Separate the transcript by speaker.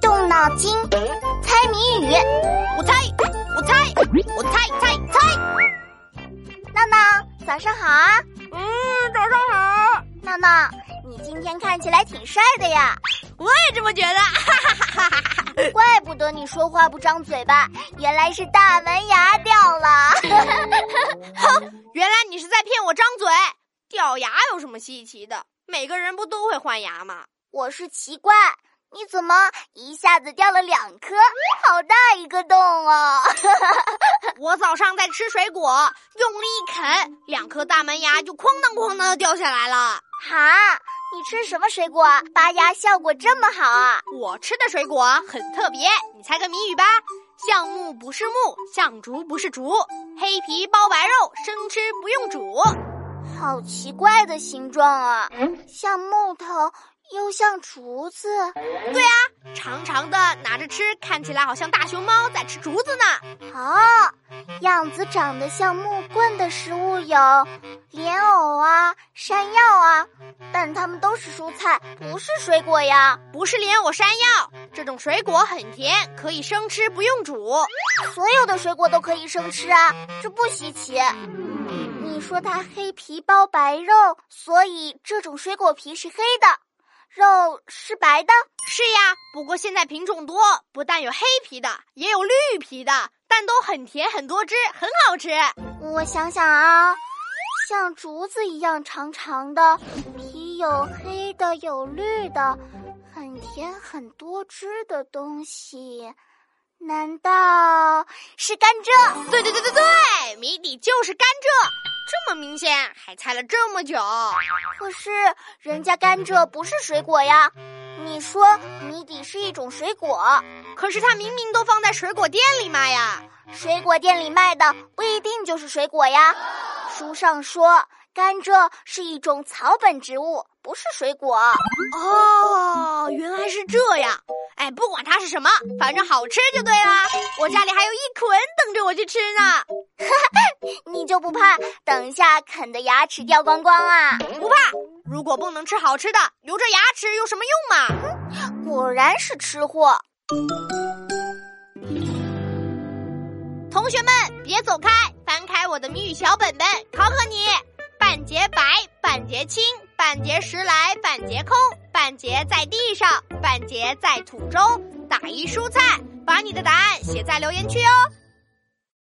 Speaker 1: 动脑筋，猜谜语。
Speaker 2: 我猜，我猜，我猜猜猜。
Speaker 1: 闹闹，早上好啊！
Speaker 2: 嗯，早上好。
Speaker 1: 闹闹，你今天看起来挺帅的呀。
Speaker 2: 我也这么觉得。哈哈哈哈哈！
Speaker 1: 怪不得你说话不张嘴巴，原来是大门牙掉了。
Speaker 2: 哼，原来你是在骗我张嘴。掉牙有什么稀奇的？每个人不都会换牙吗？
Speaker 1: 我是奇怪，你怎么一下子掉了两颗？好大一个洞哦！
Speaker 2: 我早上在吃水果，用力一啃，两颗大门牙就哐当哐当的掉下来了。
Speaker 1: 哈，你吃什么水果？拔牙效果这么好啊！
Speaker 2: 我吃的水果很特别，你猜个谜语吧。橡木不是木，橡竹不是竹，黑皮包白肉，生吃不用煮。
Speaker 1: 好奇怪的形状啊，像木头又像竹子。
Speaker 2: 对啊，长长的拿着吃，看起来好像大熊猫在吃竹子呢。
Speaker 1: 哦，样子长得像木棍的食物有莲藕啊、山药啊，但它们都是蔬菜，不是水果呀。
Speaker 2: 不是莲藕、山药这种水果很甜，可以生吃，不用煮。
Speaker 1: 所有的水果都可以生吃啊，这不稀奇。你说它黑皮包白肉，所以这种水果皮是黑的，肉是白的。
Speaker 2: 是呀，不过现在品种多，不但有黑皮的，也有绿皮的，但都很甜，很多汁，很好吃。
Speaker 1: 我想想啊，像竹子一样长长的，皮有黑的，有绿的，很甜，很多汁的东西。难道是甘蔗？
Speaker 2: 对对对对对，谜底就是甘蔗，这么明显，还猜了这么久。
Speaker 1: 可是人家甘蔗不是水果呀，你说谜底是一种水果，
Speaker 2: 可是它明明都放在水果店里卖呀。
Speaker 1: 水果店里卖的不一定就是水果呀。书上说甘蔗是一种草本植物，不是水果。
Speaker 2: 哦，原来是这样。哎，不管它是什么，反正好吃就对啦。我家里还有一捆等着我去吃呢。
Speaker 1: 哈哈，你就不怕等下啃的牙齿掉光光啊？
Speaker 2: 不怕。如果不能吃好吃的，留着牙齿有什么用
Speaker 1: 嘛？果然是吃货。
Speaker 2: 同学们，别走开，翻开我的谜语小本本，考考你：半截白，半截青，半截石来，半截空。半截在地上，半截在土中，打一蔬菜，把你的答案写在留言区哦。